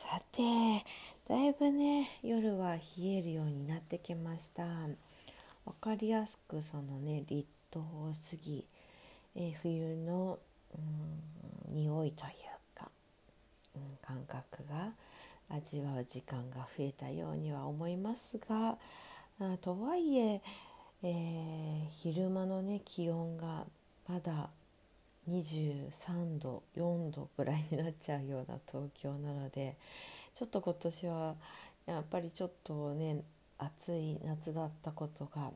さてだいぶね夜は冷えるようになってきました。分かりやすくそのね立冬過ぎ、えー、冬の、うん、匂いというか、うん、感覚が味わう時間が増えたようには思いますがあとはいええー、昼間のね気温がまだ23度4度ぐらいになっちゃうような東京なのでちょっと今年はやっぱりちょっとね暑い夏だったことが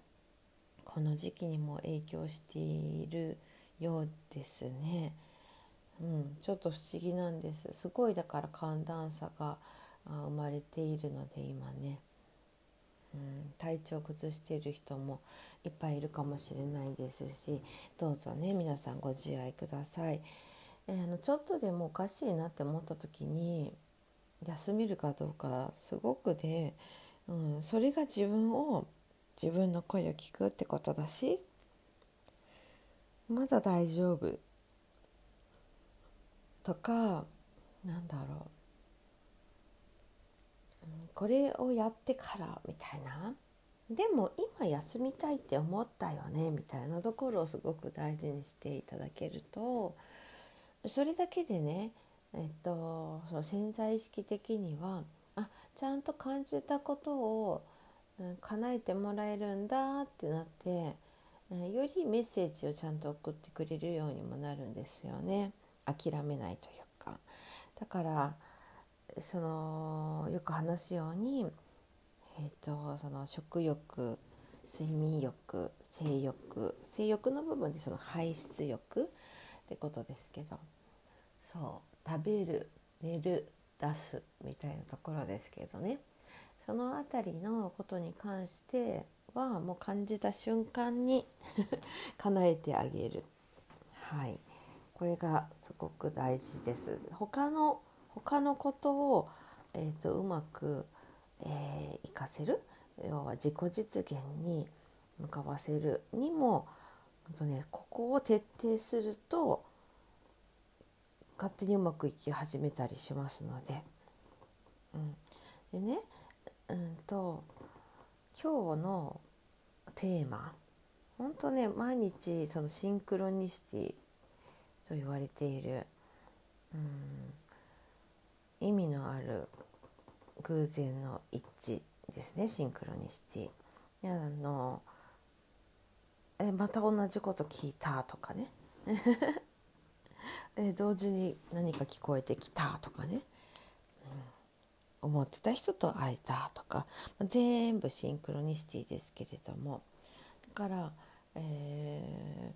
この時期にも影響しているようですね。うん、ちょっと不思議なんですすごいだから寒暖差が生まれているので今ね。うん、体調を崩している人もいっぱいいるかもしれないですしどうぞね皆さんご自愛ください。えー、あのちょっとでもおかしいなって思った時に休めるかどうかすごくで、うん、それが自分を自分の声を聞くってことだしまだ大丈夫とかなんだろうこれをやってからみたいなでも今休みたいって思ったよねみたいなところをすごく大事にしていただけるとそれだけでね、えっと、その潜在意識的にはあちゃんと感じたことを、うん、叶えてもらえるんだってなって、うんよりメッセージをちゃんと送ってくれるようにもなるんですよね諦めないというか。だからそのよく話すように、えーと、その食欲睡眠欲性欲性欲の部分でその排出欲ってことですけどそう食べる寝る出すみたいなところですけどね。その辺りのことに関してはもう感じた瞬間に 叶えてあげる。はい。これがすごく大事です。他の他のことを、えーと、うまく、えー、活かせる要は自己実現に向かわせるにもと、ね、ここを徹底すると勝手にうまくいき始めたりしますので。うん、でね、うんと今日のテーマ本当ね毎日そのシンクロニシティと言われている、うん、意味のある偶然の一致ですねシンクロニシティ。あのえまた同じこと聞いたとかね。え同時に何か聞こえてきたとかね、うん、思ってた人と会えたとか。全部シンクロニシティですけれども。だから、え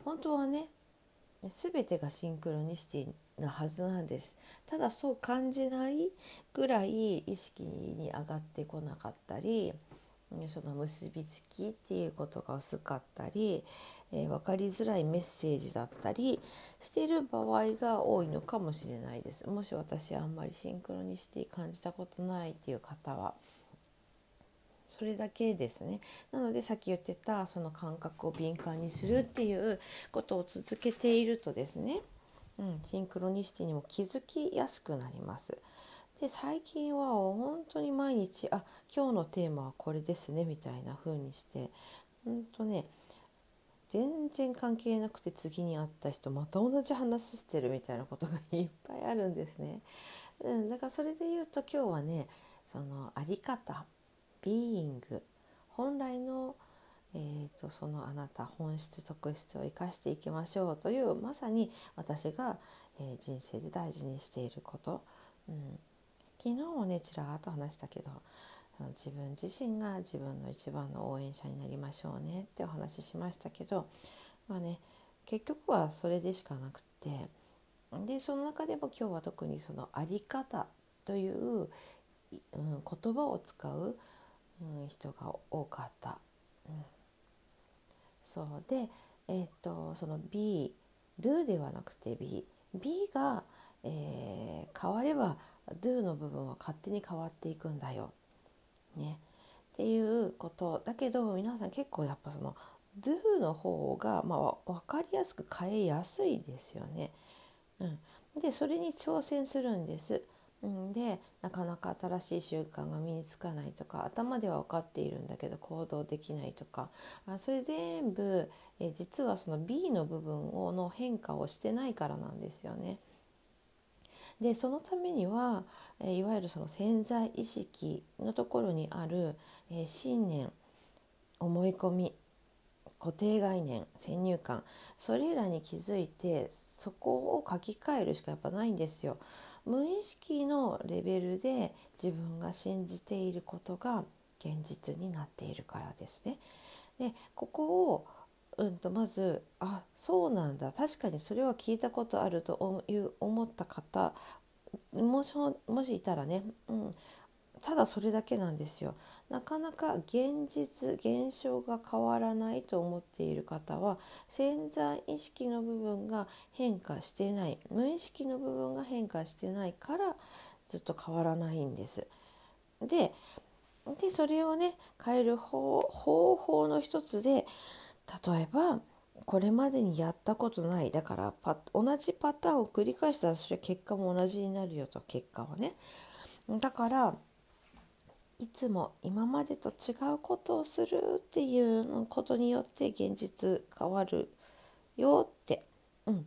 ー、本当はね全てがシンクロニシティなはずなんです。ただそう感じないぐらい意識に上がってこなかったりその結びつきっていうことが薄かったり、えー、分かりづらいメッセージだったりしてる場合が多いのかもしれないです。もし私あんまりシンクロニシティ感じたことないっていう方は。それだけですね。なのでさっき言ってたその感覚を敏感にするっていうことを続けているとですね、うん、シンクロニシティにも気づきやすくなります。で最近は本当に毎日あ今日のテーマはこれですねみたいな風にして本当ね全然関係なくて次に会った人また同じ話してるみたいなことがいっぱいあるんですね。うん、だからそれで言うと今日はねそのあり方ビーイング本来の、えーと、そのあなた本質特質を生かしていきましょうというまさに私が、えー、人生で大事にしていること、うん、昨日もねちらっと話したけど自分自身が自分の一番の応援者になりましょうねってお話ししましたけどまあね結局はそれでしかなくって、でその中でも今日は特にその「あり方」という、うん、言葉を使う、うん、人が多かった。うん、そうで、えーと、その B do ではなくて B B が、えー、変われば do の部分は勝手に変わっていくんだよ。ね、っていうことだけど皆さん結構やっぱその do の方が、まあ、分かりやすく変えやすいですよね。うん、でそれに挑戦するんです。うん、でなかなか新しい習慣が身につかないとか頭では分かっているんだけど行動できないとかあそれ全部え実はその B の部分をの変化をしてないからなんですよね。でそのためには、えいわゆるその潜在意識のところにある、え信念思い込み固定概念先入観それらに気づいてそこを書き換えるしかやっぱないんですよ。無意識のレベルで自分が信じていることが現実になっているからですね。でここを、うんと、まずあそうなんだ確かにそれは聞いたことあるという思った方もしもしいたらね、うん、ただそれだけなんですよ。なかなか現実現象が変わらないと思っている方は潜在意識の部分が変化してない無意識の部分が変化してないからずっと変わらないんです。ででそれをね変える方法の一つで例えばこれまでにやったことないだからパ同じパターンを繰り返したらそれ結果も同じになるよと結果はね。だからいつも今までと違うことをするっていうことによって現実変わるよって、うん、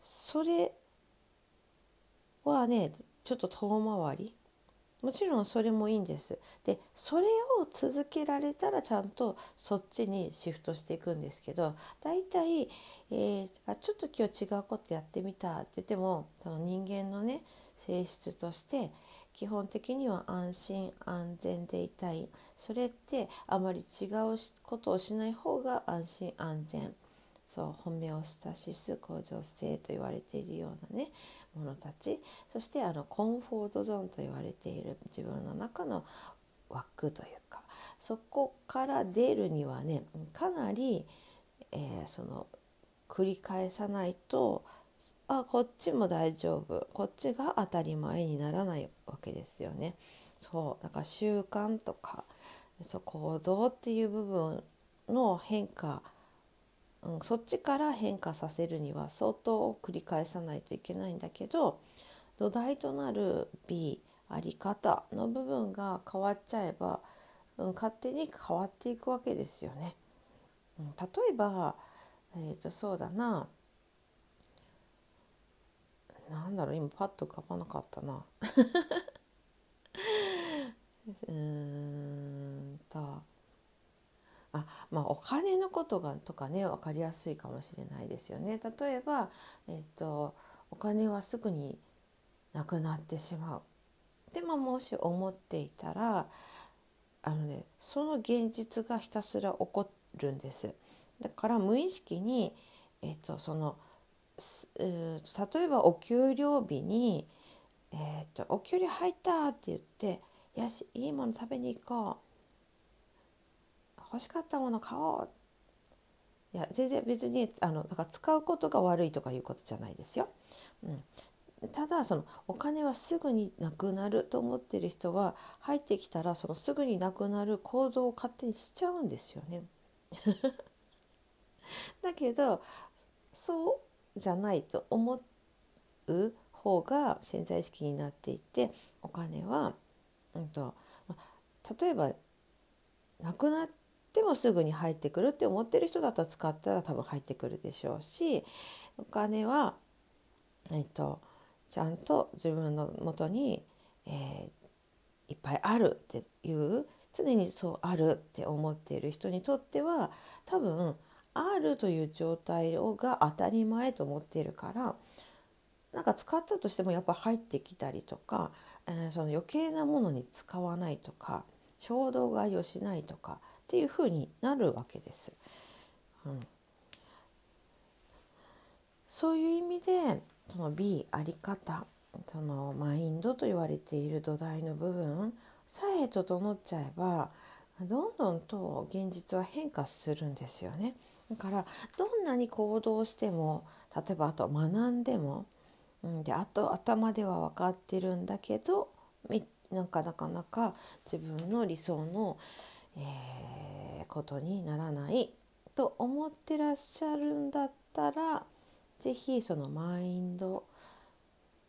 それはねちょっと遠回り。もちろんそれもいいんです。でそれを続けられたらちゃんとそっちにシフトしていくんですけど大体、えー、あちょっと今日違うことやってみたって言ってもその人間のね性質として基本的には安心安全でいたい。それってあまり違うことをしない方が安心安全。そうホメオスタシス向上性と言われているようなねものたち。そしてあのコンフォートゾーンと言われている自分の中の枠というか。そこから出るにはねかなり、えー、その繰り返さないとあこっちも大丈夫こっちが当たり前にならないわけですよね。そうだから習慣とかそう行動っていう部分の変化、うん、そっちから変化させるには相当繰り返さないといけないんだけど土台となる B あり方の部分が変わっちゃえば、うん、勝手に変わっていくわけですよね。うん、例えば、えー、とそうだななんだろう今パッと浮かばなかったな うーんとあまあお金のことがとかね分かりやすいかもしれないですよね。例えば、えっと、お金はすぐになくなってしまう。でももし思っていたらあのねその現実がひたすら起こるんです。だから無意識に、えっと、その例えばお給料日に、えーと「お給料入った」って言って「よしいいもの食べに行こう」「欲しかったもの買おう」いや全然別にあのだから使うことが悪いとかいうことじゃないですよ。うん、ただそのお金はすぐになくなると思ってる人は入ってきたらそのすぐになくなる行動を勝手にしちゃうんですよね。だけどそうじゃないと思う方が潜在意識になっていてお金は、うんと、例えばなくなってもすぐに入ってくるって思ってる人だったら使ったら多分入ってくるでしょうしお金は、えっと、ちゃんと自分のもとに、えー、いっぱいあるっていう常にそうあるって思っている人にとっては多分あるという状態をが当たり前と思っているからなんか使ったとしてもやっぱ入ってきたりとか、えー、その余計なものに使わないとか衝動買いをしないとかっていうふうになるわけです。うん、そういう意味でその B あり方そのマインドと言われている土台の部分さえ整っちゃえばどんどんと現実は変化するんですよね。だからどんなに行動しても例えばあと学んでも、うん、であと頭では分かってるんだけどなんかなかなか自分の理想の、えー、ことにならないと思ってらっしゃるんだったら是非そのマインド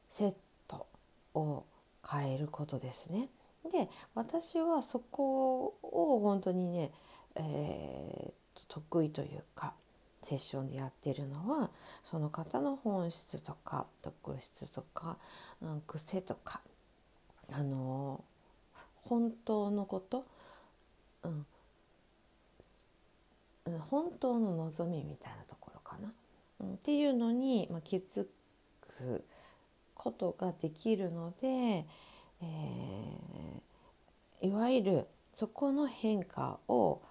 セットを変えることですね。で私はそこを本当にね、えー、得意というかセッションでやってるのはその方の本質とか特質とか、うん、癖とかあの本当のこと、うん、本当の望みみたいなところかな、うん、っていうのに、まあ、気づくことができるので、えー、いわゆるそこの変化を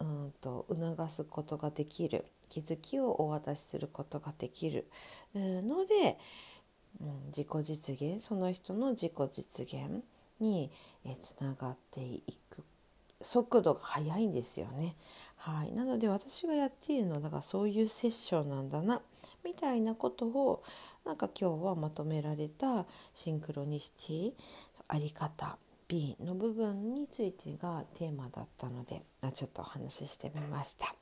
うんと促すことができる。気づきをお渡しすることができる。ので、うん、自己実現。その人の自己実現につながっていく。速度が速いんですよね。はい、なので私がやっているのはだからそういうセッションなんだなみたいなことをなんか今日はまとめられたシンクロニシティあり方 B の部分についてがテーマだったので、ま、ちょっとお話ししてみました。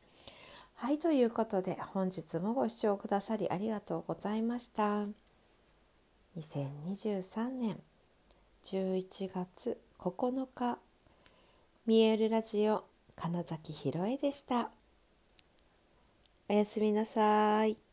はいということで本日もご視聴くださりありがとうございました。2023年11月9日見えるラジオ金崎ひろえでした。おやすみなさい。